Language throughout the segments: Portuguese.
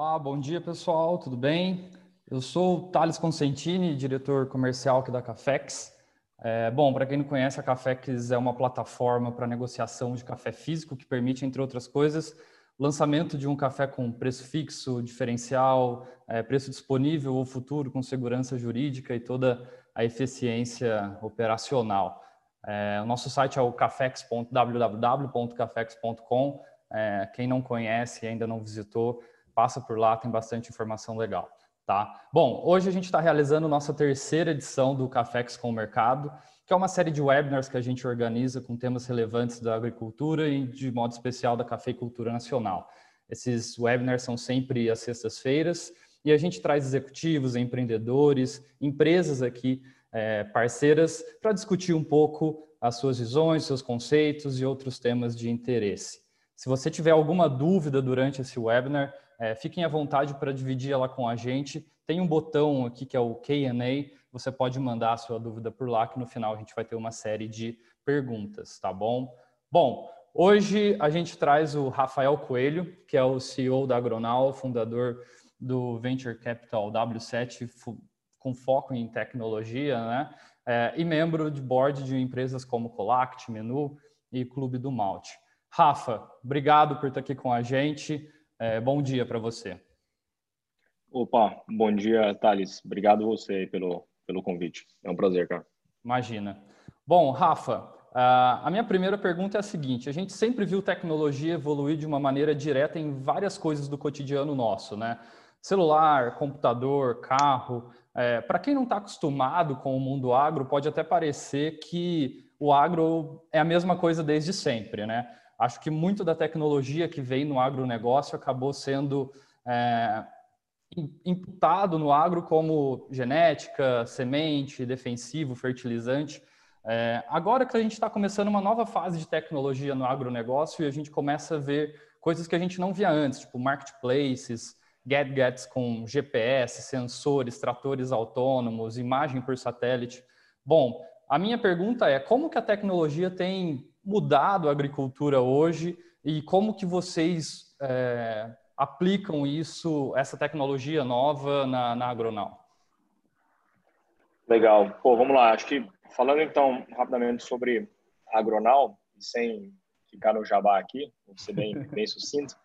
Olá, bom dia pessoal, tudo bem? Eu sou o Thales Consentini, diretor comercial aqui da Cafex. É, bom, para quem não conhece, a Cafex é uma plataforma para negociação de café físico que permite, entre outras coisas, lançamento de um café com preço fixo, diferencial, é, preço disponível ou futuro, com segurança jurídica e toda a eficiência operacional. É, o nosso site é o cafex.www.cafex.com. É, quem não conhece e ainda não visitou, passa por lá, tem bastante informação legal. Tá? Bom, hoje a gente está realizando nossa terceira edição do Cafex com o Mercado, que é uma série de webinars que a gente organiza com temas relevantes da agricultura e, de modo especial, da cafeicultura nacional. Esses webinars são sempre às sextas-feiras e a gente traz executivos, empreendedores, empresas aqui, é, parceiras, para discutir um pouco as suas visões, seus conceitos e outros temas de interesse. Se você tiver alguma dúvida durante esse webinar, é, fiquem à vontade para dividir ela com a gente. Tem um botão aqui que é o Q&A, você pode mandar a sua dúvida por lá, que no final a gente vai ter uma série de perguntas, tá bom? Bom, hoje a gente traz o Rafael Coelho, que é o CEO da Agronal, fundador do Venture Capital W7, com foco em tecnologia, né? É, e membro de board de empresas como Colact, Menu e Clube do Malte. Rafa, obrigado por estar aqui com a gente. É, bom dia para você. Opa, bom dia, Thales. Obrigado você pelo, pelo convite. É um prazer, cara. Imagina. Bom, Rafa, a minha primeira pergunta é a seguinte: a gente sempre viu tecnologia evoluir de uma maneira direta em várias coisas do cotidiano nosso, né? Celular, computador, carro. É, Para quem não está acostumado com o mundo agro, pode até parecer que o agro é a mesma coisa desde sempre, né? Acho que muito da tecnologia que veio no agronegócio acabou sendo é, imputado no agro como genética, semente, defensivo, fertilizante. É, agora que a gente está começando uma nova fase de tecnologia no agronegócio e a gente começa a ver coisas que a gente não via antes, tipo marketplaces, gadgets com GPS, sensores, tratores autônomos, imagem por satélite. Bom, a minha pergunta é como que a tecnologia tem mudado a agricultura hoje e como que vocês é, aplicam isso, essa tecnologia nova na, na Agronal? Legal. Pô, vamos lá. Acho que falando então rapidamente sobre a Agronal, sem ficar no jabá aqui, vou ser bem, bem sucinto,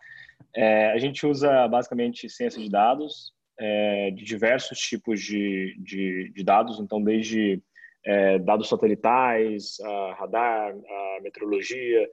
é, a gente usa basicamente ciência de dados, é, de diversos tipos de, de, de dados, então desde é, dados satelitais, radar, meteorologia,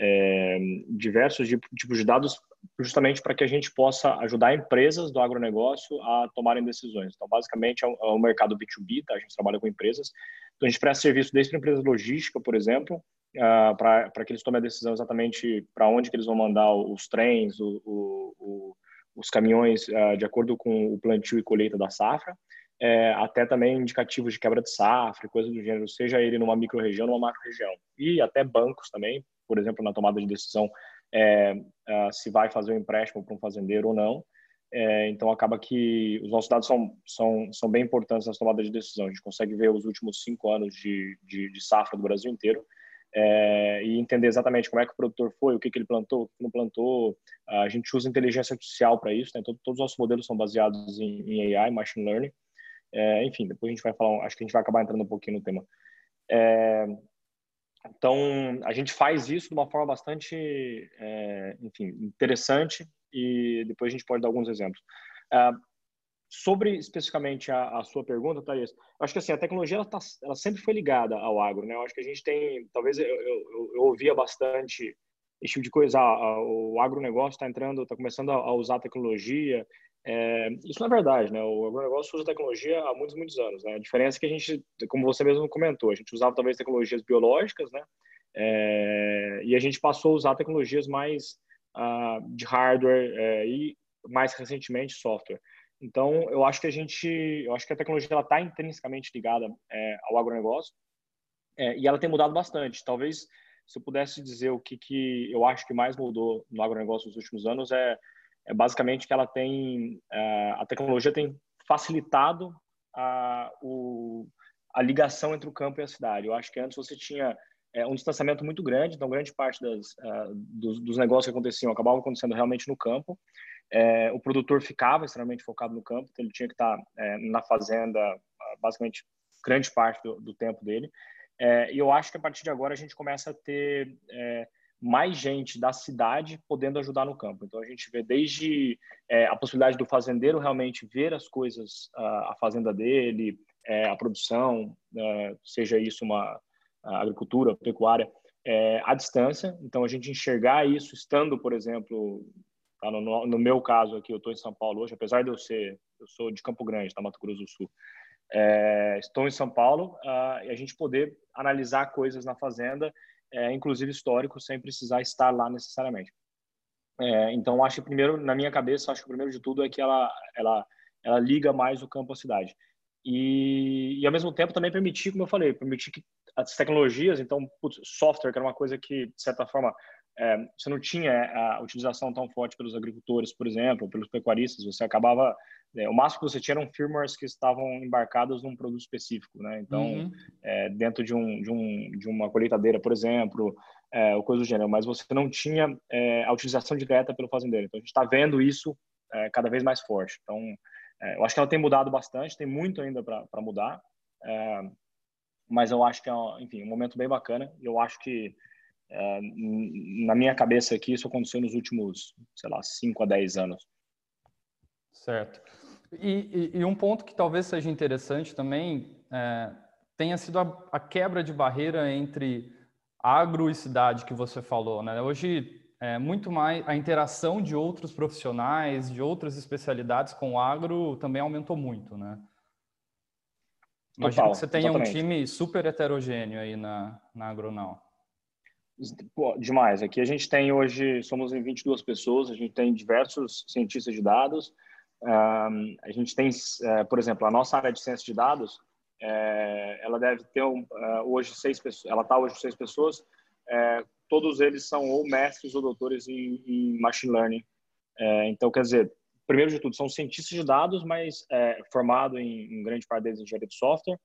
é, diversos tipos de dados, justamente para que a gente possa ajudar empresas do agronegócio a tomarem decisões. Então, basicamente, é um, é um mercado B2B, tá? a gente trabalha com empresas. Então, a gente presta serviço desde para empresas logística, por exemplo, uh, para que eles tomem a decisão exatamente para onde que eles vão mandar os trens, o, o, o, os caminhões, uh, de acordo com o plantio e colheita da safra é, até também indicativos de quebra de safra, coisas do gênero, seja ele numa micro-região numa macro-região. E até bancos também, por exemplo, na tomada de decisão é, é, se vai fazer um empréstimo para um fazendeiro ou não. É, então, acaba que os nossos dados são, são, são bem importantes nas tomadas de decisão. A gente consegue ver os últimos cinco anos de, de, de safra do Brasil inteiro é, e entender exatamente como é que o produtor foi, o que, que ele plantou, o que não plantou. A gente usa inteligência artificial para isso, né? todos os nossos modelos são baseados em, em AI, Machine Learning. É, enfim, depois a gente vai falar, acho que a gente vai acabar entrando um pouquinho no tema. É, então, a gente faz isso de uma forma bastante, é, enfim, interessante e depois a gente pode dar alguns exemplos. É, sobre especificamente a, a, sua pergunta, Thaís, eu acho que assim, a tecnologia ela, tá, ela sempre foi ligada ao agro, né? Eu acho que a gente tem, talvez eu, eu, eu ouvia bastante esse tipo de coisa, ah, o agronegócio está entrando, está começando a, a usar tecnologia, é, isso não é verdade, né? O agronegócio usa tecnologia há muitos, muitos anos, né? A diferença é que a gente, como você mesmo comentou, a gente usava talvez tecnologias biológicas, né? É, e a gente passou a usar tecnologias mais uh, de hardware é, e mais recentemente software. Então, eu acho que a gente, eu acho que a tecnologia ela está intrinsecamente ligada é, ao agronegócio é, e ela tem mudado bastante. Talvez, se eu pudesse dizer o que, que eu acho que mais mudou no agronegócio nos últimos anos é é basicamente que ela tem é, a tecnologia tem facilitado a, o, a ligação entre o campo e a cidade. Eu acho que antes você tinha é, um distanciamento muito grande, então grande parte das, uh, dos, dos, negócios que aconteciam acabavam acontecendo realmente no campo. é, o produtor ficava extremamente focado no campo, então ele tinha que estar é, na fazenda basicamente grande parte do, do tempo dele. É, e eu acho que a partir de agora a gente começa a ter mais gente da cidade podendo ajudar no campo. Então a gente vê desde é, a possibilidade do fazendeiro realmente ver as coisas, a, a fazenda dele, é, a produção, é, seja isso uma agricultura, pecuária, é, à distância. Então a gente enxergar isso estando, por exemplo, tá, no, no, meu caso aqui, eu estou em São Paulo hoje, apesar de eu ser, eu sou de Campo Grande, tá, Mato Grosso do Sul. É, estou em São Paulo uh, e a gente poder analisar coisas na fazenda, é, inclusive histórico, sem precisar estar lá necessariamente. É, então, acho que primeiro, na minha cabeça, acho que primeiro de tudo é que ela, ela, ela liga mais o campo à cidade. E, e ao mesmo tempo também permitir, como eu falei, permitir que as tecnologias, então, putz, software, que era uma coisa que, de certa forma, é, você não tinha a utilização tão forte pelos agricultores, por exemplo, pelos pecuaristas, você acabava é, o máximo que você tinha eram firmwares que estavam embarcados num produto específico, né? Então, uhum. é, dentro de, um, de, um, de uma colheitadeira, por exemplo, é, ou coisa do gênero, mas você não tinha é, a utilização direta pelo fazendeiro. Então, a gente está vendo isso é, cada vez mais forte. Então, é, eu acho que ela tem mudado bastante, tem muito ainda para mudar, mas eu acho que é, enfim, um momento bem bacana. Eu acho que na minha cabeça aqui isso aconteceu nos últimos, sei lá, 5 a 10 anos. Certo. E, e, e, um ponto que talvez seja interessante também é, tenha sido a, a, quebra de barreira entre agro e cidade que você falou. Né? Hoje, é, muito mais a interação de outros profissionais, de outras especialidades com o agro também aumentou muito. Né? Imagina que você tenha exatamente. um time super heterogêneo aí na, na Agronal. Pô, demais. Aqui a gente tem hoje, somos em 22 pessoas, a gente tem diversos cientistas de dados, um, a gente tem, uh, por exemplo, a nossa área de ciência de dados, uh, ela deve ter um, uh, hoje seis pessoas, ela está hoje seis pessoas, todos eles são ou mestres ou doutores em, em machine learning. então, quer dizer, primeiro de tudo, são cientistas de dados, mas formado em, em, grande parte deles em engenharia de software.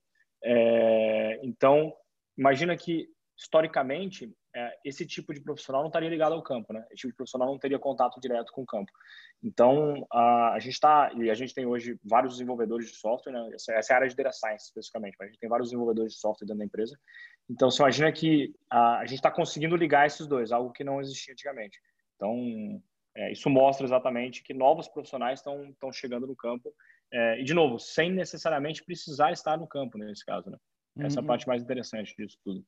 então, imagina que historicamente é, esse tipo de profissional não estaria ligado ao campo, né? Esse tipo de profissional não teria contato direto com o campo. Então, a, a gente está, e a gente tem hoje vários desenvolvedores de software, né? Essa, essa, é a área de data science, especificamente, mas a gente tem vários desenvolvedores de software dentro da empresa. Então, você imagina que a, a gente está conseguindo ligar esses dois, algo que não existia antigamente. Então, é, isso mostra exatamente que novos profissionais estão chegando no campo, é, e, de novo, sem necessariamente precisar estar no campo, nesse caso, né? Essa é a uhum. parte mais interessante disso tudo.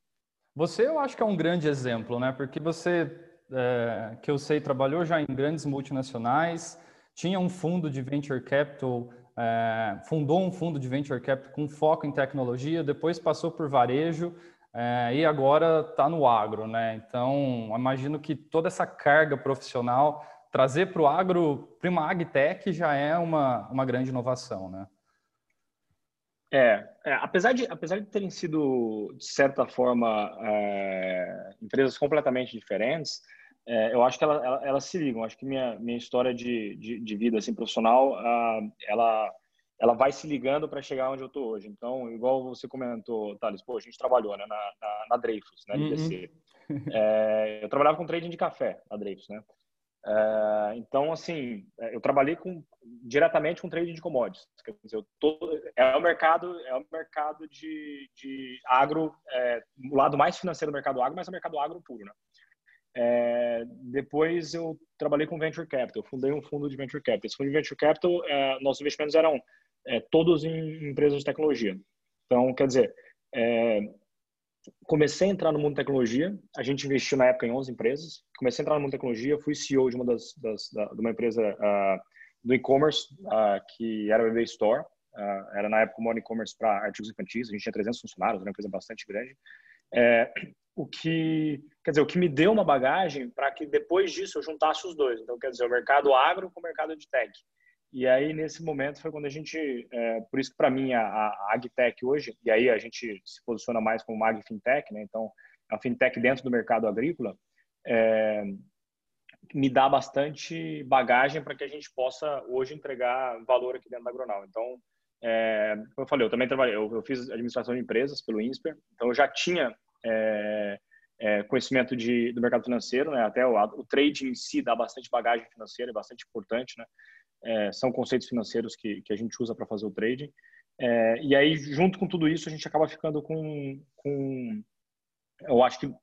Você, eu acho que é um grande exemplo, né? Porque você, é, que eu sei, trabalhou já em grandes multinacionais, tinha um fundo de venture capital, é, fundou um fundo de venture capital com foco em tecnologia, depois passou por varejo é, e agora está no agro, né? Então, imagino que toda essa carga profissional trazer para o agro, para uma agtech já é uma, uma grande inovação, né? É, é, apesar, de, apesar de terem sido, de certa forma, é, empresas completamente diferentes, é, eu acho que elas ela, ela se ligam. Acho que minha, minha história de, de, de vida assim, profissional, uh, ela, ela vai se ligando para chegar onde eu estou hoje. Então, igual você comentou, Thales, pô, a gente trabalhou né, na, na, na Dreyfus, na LBC. Uhum. É, eu trabalhava com trading de café na Dreyfus, né? É, então, assim, é, eu trabalhei com, diretamente com trading de commodities. Quer dizer, tô, é o mercado, é o mercado de, de agro, é, o lado mais financeiro do mercado agro, mas é o mercado agro puro, né? É, depois eu trabalhei com venture capital, fundei um fundo de venture capital. Esse fundo de venture capital, é, nossos investimentos eram todos em empresas de tecnologia. Então, quer dizer, comecei a entrar no mundo da tecnologia. A gente investiu na época em 11 empresas. Comecei a entrar no mundo da tecnologia. Fui CEO de uma das, das da, de uma empresa uh, do e-commerce uh, que era o eBay Store. Uh, era na época um e-commerce para artigos infantis. A gente tinha 300 funcionários, era uma empresa bastante grande. É, o que quer dizer, o que me deu uma bagagem para que depois disso eu juntasse os dois. Então, quer dizer, o mercado agro com o mercado de tech. E aí, nesse momento, foi quando a gente, é, por isso que para mim a, a AgTech hoje, e aí a gente se posiciona mais como uma AgFintech, né? Então, é uma fintech dentro do mercado agrícola, é, me dá bastante bagagem para que a gente possa hoje entregar valor aqui dentro da Agronal. Então, é, como eu falei, eu também trabalhei, eu, eu, fiz administração de empresas pelo INSPER, então eu já tinha é, é, conhecimento de, do mercado financeiro, né? Até o, o trade em si dá bastante bagagem financeira, é bastante importante, né? É, são conceitos financeiros que, que a gente usa para fazer o trading. É, e aí, junto com tudo isso, a gente acaba ficando com, com eu acho que, de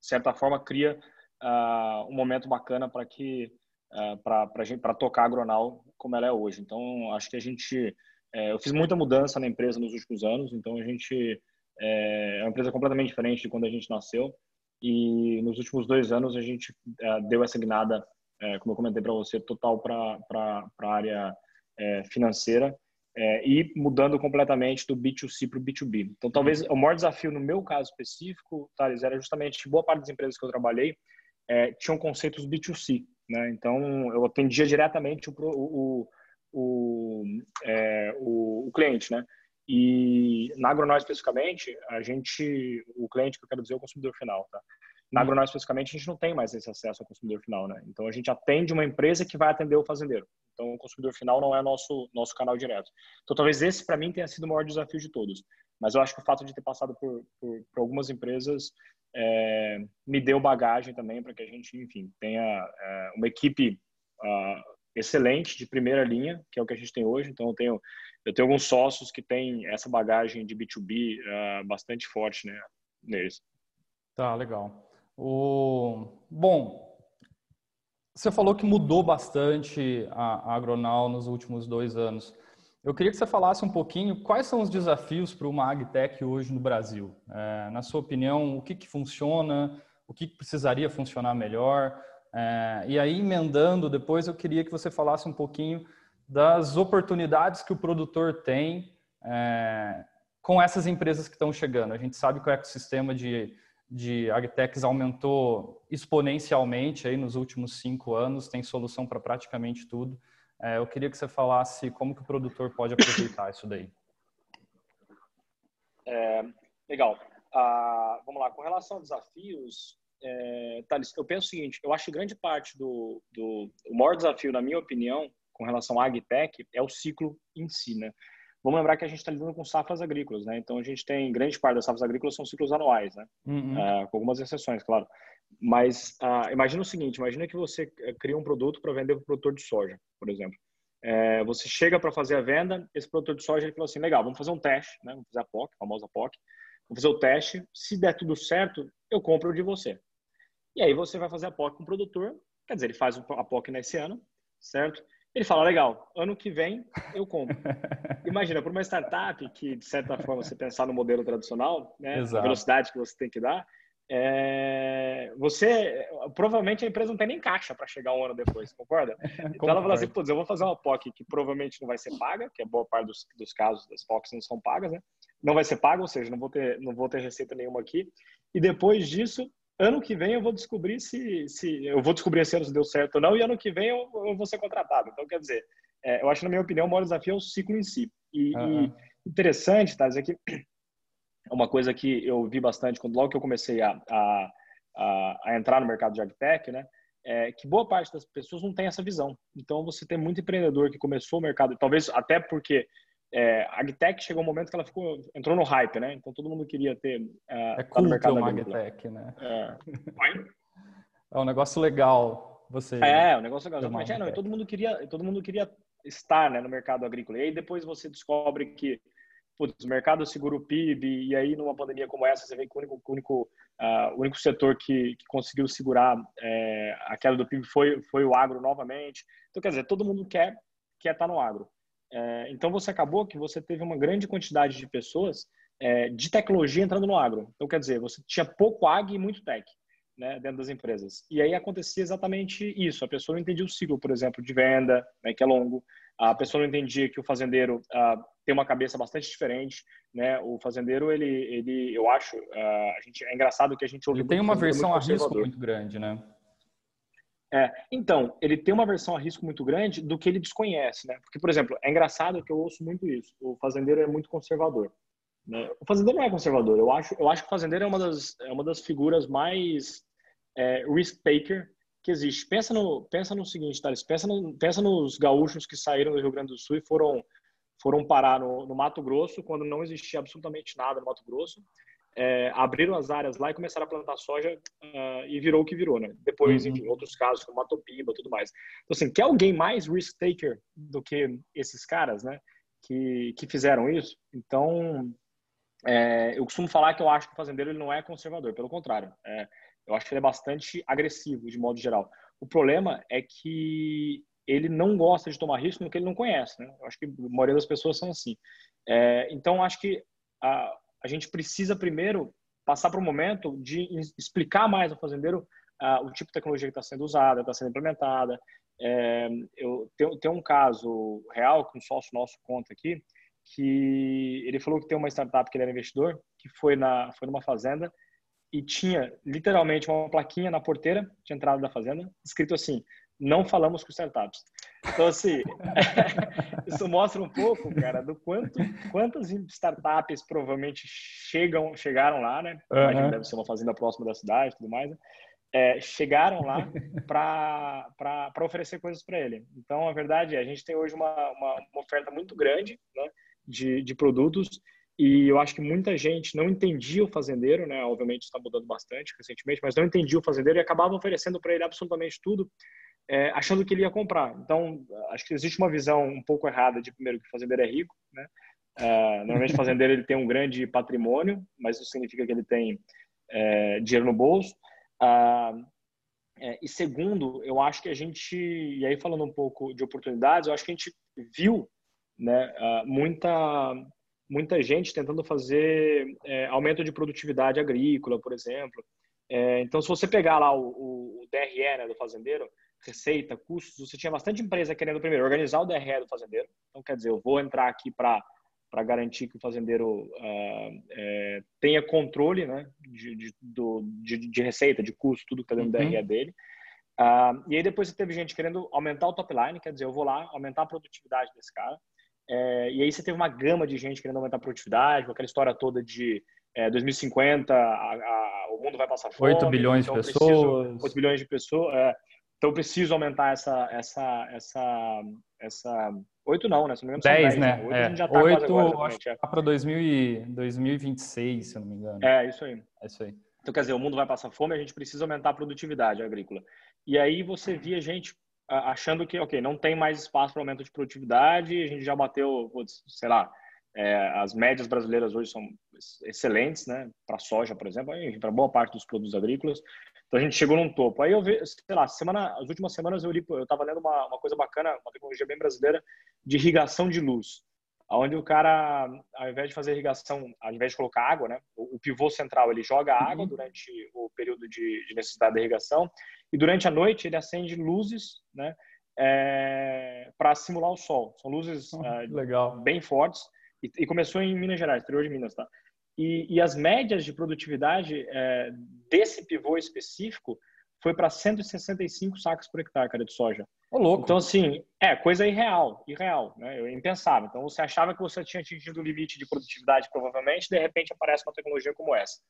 certa forma, cria uh, um momento bacana para que uh, para tocar a Gronal como ela é hoje. Então, acho que a gente, é, eu fiz muita mudança na empresa nos últimos anos, então a gente é, é uma empresa completamente diferente de quando a gente nasceu. E nos últimos dois anos a gente é, deu essa guinada, é, como eu comentei para você, total para a área é, financeira é, e mudando completamente do B2C para o B2B. Então, talvez o maior desafio no meu caso específico, Thales, era justamente boa parte das empresas que eu trabalhei é, tinham conceitos B2C. Né? Então, eu atendia diretamente o, o, o, é, o, o cliente. Né? E na Agronal especificamente, a gente, o cliente que eu quero dizer é o consumidor final, tá? Na uhum. Especificamente, a gente não tem mais esse acesso ao consumidor final, né? Então a gente atende uma empresa que vai atender o fazendeiro. Então o consumidor final não é nosso nosso canal direto. Então talvez esse para mim tenha sido o maior desafio de todos. Mas eu acho que o fato de ter passado por, por, por algumas empresas é, me deu bagagem também para que a gente, enfim, tenha é, uma equipe uh, excelente de primeira linha, que é o que a gente tem hoje. Então eu tenho eu tenho alguns sócios que têm essa bagagem de B2B uh, ah, bastante forte né, neles. Tá, legal. O... Bom, você falou que mudou bastante a, Agronal nos últimos dois anos. Eu queria que você falasse um pouquinho quais são os desafios para uma agtech hoje no Brasil. É, na sua opinião, o que, que funciona, o que, que precisaria funcionar melhor? É, e aí, emendando depois, eu queria que você falasse um pouquinho das oportunidades que o produtor tem é, com essas empresas que estão chegando. A gente sabe que o ecossistema de, de agtechs aumentou exponencialmente aí nos últimos cinco anos, tem solução para praticamente tudo. É, eu queria que você falasse como que o produtor pode aproveitar isso daí. É, legal. Ah, vamos lá, com relação a desafios, é, Thales, eu penso o seguinte, eu acho que grande parte do, do o maior desafio, na minha opinião, com relação à agtech é o ciclo em si, né? Vamos lembrar que a gente está lidando com safras agrícolas, né? Então a gente tem grande parte das safras agrícolas são ciclos anuais, né? Uhum. Uh, com algumas exceções, claro. Mas uh, imagina o seguinte: imagina que você eh, cria um produto para vender para o produtor de soja, por exemplo. É, você chega para fazer a venda, esse produtor de soja ele falou assim: legal, vamos fazer um teste, né? Vamos fazer a POC, a famosa POC. Vamos fazer o teste. Se der tudo certo, eu compro de você. E aí você vai fazer a POC com o produtor. Quer dizer, ele faz a POC nesse ano, certo? Ele fala, legal, ano que vem eu compro. Imagina, por uma startup que, de certa forma, você pensar no modelo tradicional, né, a velocidade que você tem que dar, é, você, provavelmente a empresa não tem nem caixa para chegar um ano depois, concorda? Então ela fala assim, putz, eu vou fazer uma POC que provavelmente não vai ser paga, que é boa parte dos, dos casos das POCs não são pagas, né? Não vai ser paga, ou seja, não vou ter, não vou ter receita nenhuma aqui. E depois disso, ano que vem eu vou descobrir se, se eu vou descobrir esse ano se deu certo ou não, e ano que vem eu, eu vou ser contratado. Então, quer dizer, é, eu acho, na minha opinião, o maior desafio é o ciclo em si. E, uhum. e interessante, tá? Isso aqui é uma coisa que eu vi bastante quando logo que eu comecei a, a, a, a entrar no mercado de agtech, né? É que boa parte das pessoas não tem essa visão. Então, você tem muito empreendedor que começou o mercado, talvez até porque é, a Agtech chegou um momento que ela ficou, entrou no hype, né? Então todo mundo queria ter uh, é culto no mercado uma Agtech, né? É. é um negócio legal você. É, um negócio legal. Exatamente. É, não, todo mundo queria, todo mundo queria estar, né, no mercado agrícola. E aí depois você descobre que putz, o mercado segura o PIB e aí numa pandemia como essa você vê que o único, o único, uh, o único setor que, que conseguiu segurar é, a queda do PIB foi, foi o agro novamente. Então quer dizer, todo mundo quer quer estar no agro. É, então você acabou que você teve uma grande quantidade de pessoas é, de tecnologia entrando no agro. Então quer dizer, você tinha pouco ag e muito tech. Né, dentro das empresas. E aí acontecia exatamente isso. A pessoa não entendia o ciclo, por exemplo, de venda, né, que é longo. A pessoa não entendia que o fazendeiro uh, tem uma cabeça bastante diferente, né? O fazendeiro, ele, ele eu acho, uh, a gente é engraçado que a gente ouve. Ele tem uma versão a risco muito grande, né? É, então, ele tem uma versão a risco muito grande do que ele desconhece, né? Porque, por exemplo, é engraçado que eu ouço muito isso. O fazendeiro é muito conservador. Né? O fazendeiro não é conservador. Eu acho, eu acho que o fazendeiro é uma das, é uma das figuras mais é, risk-taker que existe. Pensa no, pensa no seguinte, Thales, pensa, no, pensa nos gaúchos que saíram do Rio Grande do Sul e foram, foram parar no, no Mato Grosso, quando não existia absolutamente nada no Mato Grosso, é, abriram as áreas lá e começaram a plantar soja uh, e virou o que virou, né? Depois, uhum. enfim, outros casos como Matopimba, tudo mais. Então, assim, quer alguém mais risk taker do que esses caras, né? Que, que fizeram isso? Então, é, eu costumo falar que eu acho que o fazendeiro ele não é conservador, pelo contrário. É, eu acho que ele é bastante agressivo, de modo geral. O problema é que ele não gosta de tomar risco no que ele não conhece, né? Eu acho que a maioria das pessoas são assim. É, então, acho que a, a gente precisa primeiro passar para o momento de explicar mais ao fazendeiro uh, o tipo de tecnologia que está sendo usada, está sendo implementada. É, eu tenho, tenho, um caso real que um sócio nosso conta aqui, que ele falou que tem uma startup que ele era investidor, que foi na foi numa fazenda e tinha literalmente uma plaquinha na porteira de entrada da fazenda, escrito assim: não falamos com startups. Então, assim, isso mostra um pouco, cara, do quanto, quantas startups provavelmente chegam, chegaram lá, né? Uhum. Deve ser uma fazenda próxima da cidade e tudo mais, né? é, chegaram lá para oferecer coisas para ele. Então, a verdade é, a gente tem hoje uma, uma, uma oferta muito grande né, de, de produtos e eu acho que muita gente não entendia o fazendeiro, né? Obviamente está mudando bastante recentemente, mas não entendia o fazendeiro e acabava oferecendo para ele absolutamente tudo é, achando que ele ia comprar. Então, acho que existe uma visão um pouco errada de, primeiro, que o fazendeiro é rico. Né? Uh, normalmente, o fazendeiro ele tem um grande patrimônio, mas isso significa que ele tem é, dinheiro no bolso. Uh, é, e segundo, eu acho que a gente, e aí falando um pouco de oportunidades, eu acho que a gente viu né, uh, muita, muita gente tentando fazer é, aumento de produtividade agrícola, por exemplo. É, então, se você pegar lá o, o DRE né, do fazendeiro, receita, custos, você tinha bastante empresa querendo, primeiro, organizar o DRE do fazendeiro. Então, quer dizer, eu vou entrar aqui para para garantir que o fazendeiro uh, é, tenha controle né, de, de, do, de, de, receita, de custo, tudo que está dentro uhum. do DRE dele. Uh, e aí depois você teve gente querendo aumentar o top line, quer dizer, eu vou lá aumentar a produtividade desse cara. É, e aí você teve uma gama de gente querendo aumentar a produtividade, com aquela história toda de é, 2050 a, a, o mundo vai passar fome. 8 bilhões então de pessoas. 8 bilhões de pessoas. É, então preciso aumentar essa essa essa essa oito não, né? Se não me engano, 10, 10 né? Oito é. a gente já tá Oito, agora, acho tá para 2026, se eu não me engano. É, isso aí. É isso aí. Então, quer dizer, o mundo vai passar fome, a gente precisa aumentar a produtividade agrícola. E aí você via gente achando que, ok, não tem mais espaço para aumento de produtividade, a gente já bateu, sei lá, é, as médias brasileiras hoje são excelentes, né? Para soja, por exemplo, para boa parte dos produtos agrícolas. Então a gente chegou num topo. Aí eu vi, sei lá, semana, as últimas semanas eu li, eu estava lendo uma, uma coisa bacana, uma tecnologia bem brasileira de irrigação de luz, onde o cara, ao invés de fazer irrigação, ao invés de colocar água, né, o, o pivô central ele joga água uhum. durante o período de, de, necessidade de irrigação e durante a noite ele acende luzes, né, é, para simular o sol. São luzes oh, é, bem fortes e, e, começou em Minas Gerais, interior de Minas, tá? E, e as médias de produtividade é, desse pivô específico foi para 165 sacos por hectare, cara, de soja. Ô, louco. Então, assim, é coisa irreal, irreal, né? Eu impensável. Então, você achava que você tinha atingido o limite de produtividade, provavelmente, de repente aparece uma tecnologia como essa.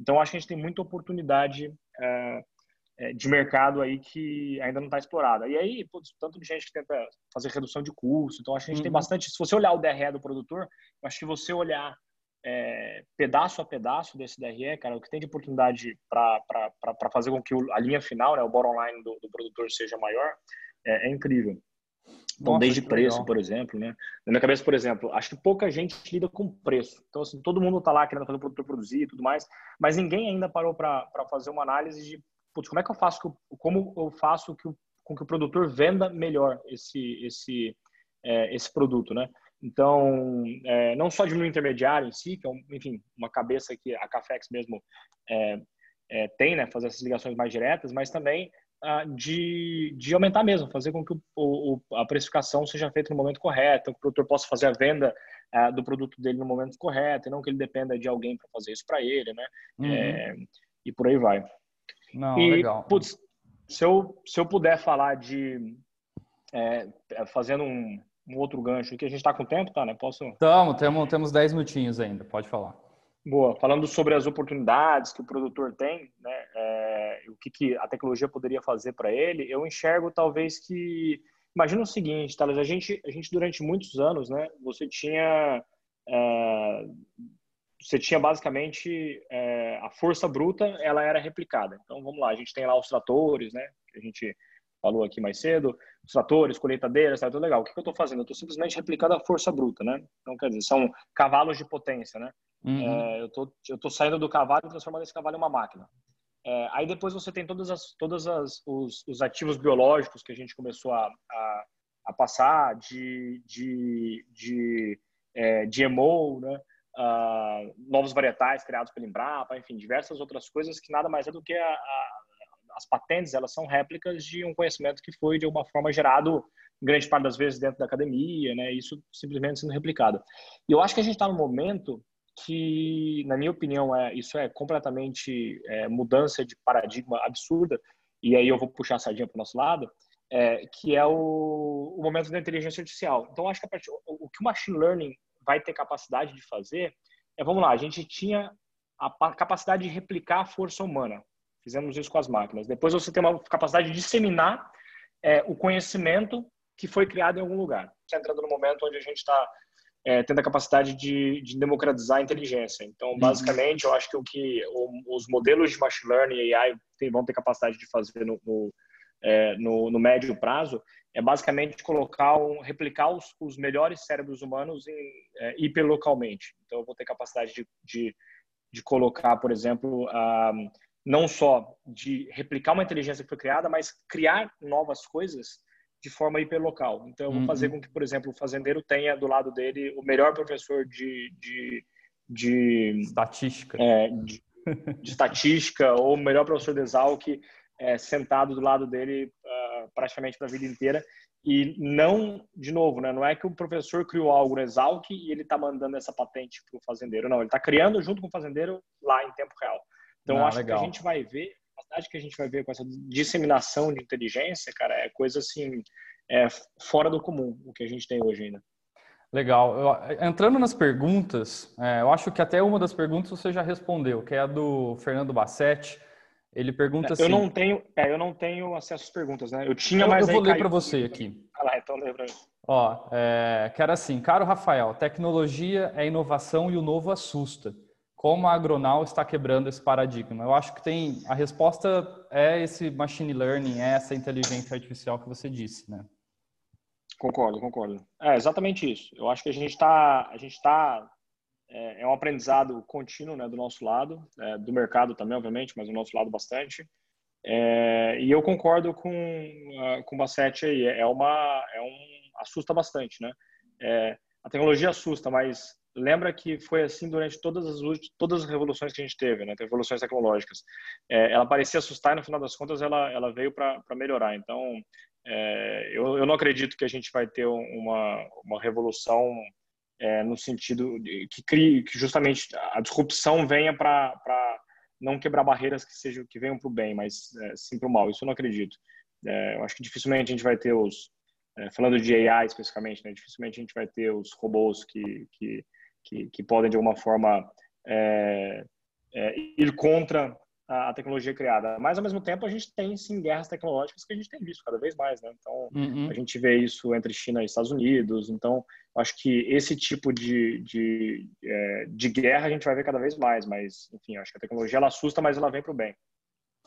Então, acho que a gente tem muita oportunidade é, é de mercado aí que ainda não está explorada. E aí, putz, tanto de gente que tenta fazer redução de custo. Então, acho que a gente uhum. tem bastante. Se você olhar o DRE do produtor, acho que você olhar é, pedaço a pedaço desse DRE, cara, o que tem de oportunidade para fazer com que a linha final, né, o bottom line do, do produtor seja maior, é, é incrível. Então, Nossa, desde preço, legal. por exemplo, né? Na minha cabeça, por exemplo, acho que pouca gente lida com preço. Então, assim, todo mundo está lá querendo fazer o produtor produzir e tudo mais, mas ninguém ainda parou para fazer uma análise de, putz, como é que eu faço, que, como eu faço que o, com que o produtor venda melhor esse, esse, é, esse produto, né? Então, é, não só diminuir o intermediário em si, que é, um, enfim, uma cabeça que a Cafex mesmo é, é, tem, né, fazer essas ligações mais diretas, mas também ah, de, de aumentar mesmo, fazer com que o, o, a precificação seja feita no momento correto, que o produtor possa fazer a venda ah, do produto dele no momento correto, e não que ele dependa de alguém para fazer isso para ele, né? Uhum. É, e por aí vai. Não, e, legal. Putz, se eu, se eu puder falar de é, fazendo um, um outro gancho aqui. A gente está com tempo, tá, né? Posso? Estamos, temos, temos 10 minutinhos ainda, pode falar. Boa. Falando sobre as oportunidades que o produtor tem, né? É, o que, que a tecnologia poderia fazer para ele, eu enxergo talvez que. Imagina o seguinte, Thales, a gente, a gente durante muitos anos, né? Você tinha. É, você tinha basicamente é, a força bruta, ela era replicada. Então, vamos lá, a gente tem lá os tratores, né? Que a gente falou aqui mais cedo, os tratores, colheitadeiras, tá tudo legal. O que, que eu estou fazendo? Eu estou simplesmente replicando a força bruta, né? Então, quer dizer, são cavalos de potência, né? Uhum. É, eu tô, tô saindo do cavalo e transformando esse cavalo em uma máquina. É, aí depois você tem todos as, todas as, os, os ativos biológicos que a gente começou a, a, a passar de, de, de é, GMO, né? Uh, novos varietais criados pela Embrapa, enfim, diversas outras coisas que nada mais é do que a, a, as patentes, elas são réplicas de um conhecimento que foi de alguma forma gerado grande parte das vezes dentro da academia, né? Isso simplesmente sendo replicado. E eu acho que a gente está no momento que, na minha opinião, é isso é completamente é, mudança de paradigma absurda. E aí eu vou puxar a sardinha para o nosso lado, é, que é o, o, momento da inteligência artificial. Então, acho que partir, o, o que o machine learning vai ter capacidade de fazer é, vamos lá, a gente tinha a capacidade de replicar a força humana. Fizemos isso com as máquinas. Depois você tem uma capacidade de disseminar é, o conhecimento que foi criado em algum lugar. Está entrando no momento onde a gente está é, tendo a capacidade de, de, democratizar a inteligência. Então, uhum. basicamente, eu acho que o que o, os modelos de machine learning e AI tem, vão ter capacidade de fazer no, no, é, no, no médio prazo é basicamente colocar um, replicar os, os melhores cérebros humanos em, é, hiperlocalmente. Então, eu vou ter capacidade de, de, de colocar, por exemplo, um, não só de replicar uma inteligência que foi criada, mas criar novas coisas de forma hiperlocal. Então, eu vou fazer uhum. com que, por exemplo, o fazendeiro tenha do lado dele o melhor professor de, de, de estatística, é, de, de, estatística ou o melhor professor de Exalc é, sentado do lado dele uh, praticamente para a vida inteira. E não, de novo, né, não é que o professor criou algo no Exalc e ele está mandando essa patente para o fazendeiro. Não, ele está criando junto com o fazendeiro lá em tempo real. Então, ah, acho legal. que a gente vai ver, a capacidade que a gente vai ver com essa disseminação de inteligência, cara, é coisa assim, é fora do comum o que a gente tem hoje ainda. Legal. Eu, entrando nas perguntas, é, eu acho que até uma das perguntas você já respondeu, que é a do Fernando Bassetti. Ele pergunta assim. Eu não tenho, é, eu não tenho acesso às perguntas, né? Eu tinha, mas eu vou ler para você aqui. Ah lá, então lê para mim. Ó, é, que era assim, caro Rafael, tecnologia é inovação e o novo assusta como a Agronal está quebrando esse paradigma? Eu acho que tem a resposta é esse machine learning, é essa inteligência artificial que você disse, né? Concordo, concordo. É exatamente isso. Eu acho que a gente está, a gente está é, é, um aprendizado contínuo, né, do nosso lado, é, do mercado também, obviamente, mas do nosso lado bastante. É, e eu concordo com uh, com o Bassetti aí. É uma, é um assusta bastante, né? É, a tecnologia assusta, mas lembra que foi assim durante todas as todas as revoluções que a gente teve, né? Revoluções tecnológicas. É, ela parecia assustar e no final das contas ela ela veio para melhorar. Então é, eu, eu não acredito que a gente vai ter uma uma revolução é, no sentido de, que crie que justamente a disrupção venha para não quebrar barreiras que sejam que venham para o bem, mas é, sim para o mal. Isso eu não acredito. É, eu acho que dificilmente a gente vai ter os é, falando de AI especificamente, né, dificilmente a gente vai ter os robôs que, que que, que podem, de alguma forma, é, é, ir contra a, a, tecnologia criada. Mas, ao mesmo tempo, a gente tem, sim, guerras tecnológicas que a gente tem visto cada vez mais. Né? Então, uhum. a gente vê isso entre China e Estados Unidos. Então, acho que esse tipo de, de, é, de guerra a gente vai ver cada vez mais. Mas, enfim, acho que a tecnologia ela assusta, mas ela vem para o bem.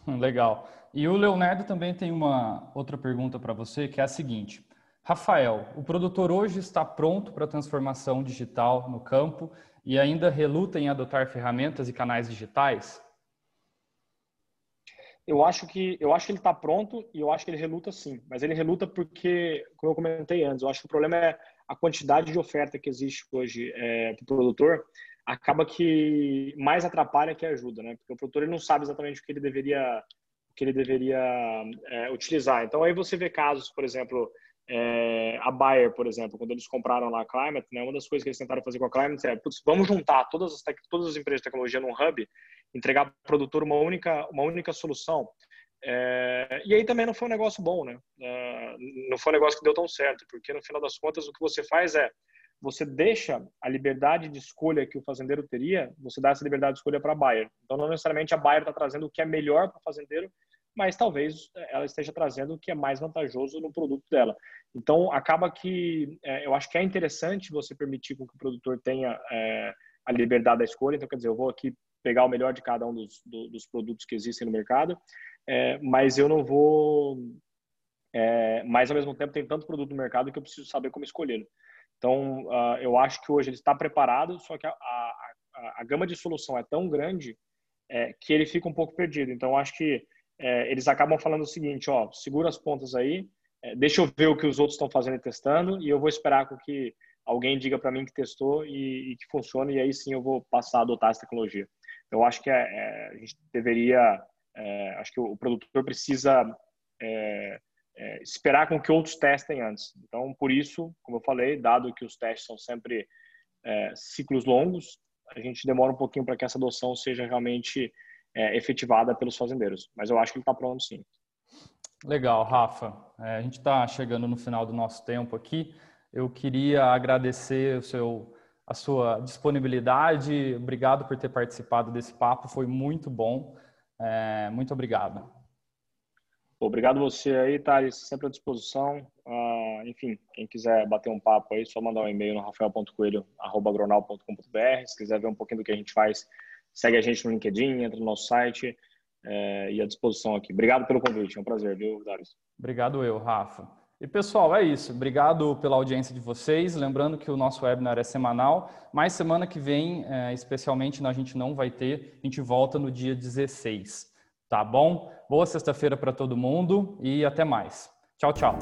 Legal. E o Leonardo também tem uma outra pergunta para você, que é a seguinte. Rafael, o produtor hoje está pronto para a transformação digital no campo e ainda reluta em adotar ferramentas e canais digitais? Eu acho que eu acho que ele está pronto e eu acho que ele reluta sim, mas ele reluta porque, como eu comentei antes, eu acho que o problema é a quantidade de oferta que existe hoje é, para o produtor acaba que mais atrapalha que ajuda, né? Porque o produtor ele não sabe exatamente o que ele deveria que ele deveria é, utilizar. Então aí você vê casos, por exemplo, é, a Bayer, por exemplo, quando eles compraram lá a Climate, né, uma das coisas que eles tentaram fazer com a Climate é, putz, vamos juntar todas as, todas as empresas de tecnologia num hub, entregar para o produtor uma única, uma única solução. É, e aí também não foi um negócio bom, né? É, não foi um negócio que deu tão certo, porque no final das contas o que você faz é você deixa a liberdade de escolha que o fazendeiro teria, você dá essa liberdade de escolha para a Bayer. Então não necessariamente a Bayer está trazendo o que é melhor para o fazendeiro, mas talvez é, ela esteja trazendo o que é mais vantajoso no produto dela. Então, acaba que é, eu acho que é interessante você permitir que o produtor tenha é, a liberdade da escolha. Então, quer dizer, eu vou aqui pegar o melhor de cada um dos, do, dos produtos que existem no mercado, é, mas eu não vou. É, mas ao mesmo tempo tem tanto produto no mercado que eu preciso saber como escolher. Então, uh, eu acho que hoje ele está preparado, só que a, a, a, a gama de solução é tão grande é, que ele fica um pouco perdido. Então, acho que é, eles acabam falando o seguinte: ó, segura as pontas aí, é, deixa eu ver o que os outros estão fazendo e testando, e eu vou esperar com que alguém diga para mim que testou e, e, que funciona, e aí sim eu vou passar a adotar essa tecnologia. Eu acho que é, é, a gente deveria, é, acho que o produtor precisa é, esperar com que outros testem antes. Então, por isso, como eu falei, dado que os testes são sempre ciclos longos, a gente demora um pouquinho para que essa adoção seja realmente efetivada pelos fazendeiros. Mas eu acho que ele está pronto sim. Legal, Rafa. a gente está chegando no final do nosso tempo aqui. Eu queria agradecer o seu a sua disponibilidade. Obrigado por ter participado desse papo, foi muito bom. É, muito obrigado. Obrigado você aí, Thales, sempre à disposição. Uh, enfim, quem quiser bater um papo aí, só mandar um e-mail no rafael.coelho.agronal.com.br. Se quiser ver um pouquinho do que a gente faz, segue a gente no LinkedIn, entra no nosso site é, e à disposição aqui. Obrigado pelo convite, é um prazer, viu, Thales? Obrigado eu, Rafa. E pessoal, é isso. Obrigado pela audiência de vocês. Lembrando que o nosso webinar é semanal, mas semana que vem, é, especialmente, a gente não vai ter. A gente volta no dia 16. Tá bom? Boa sexta-feira para todo mundo e até mais. Tchau, tchau.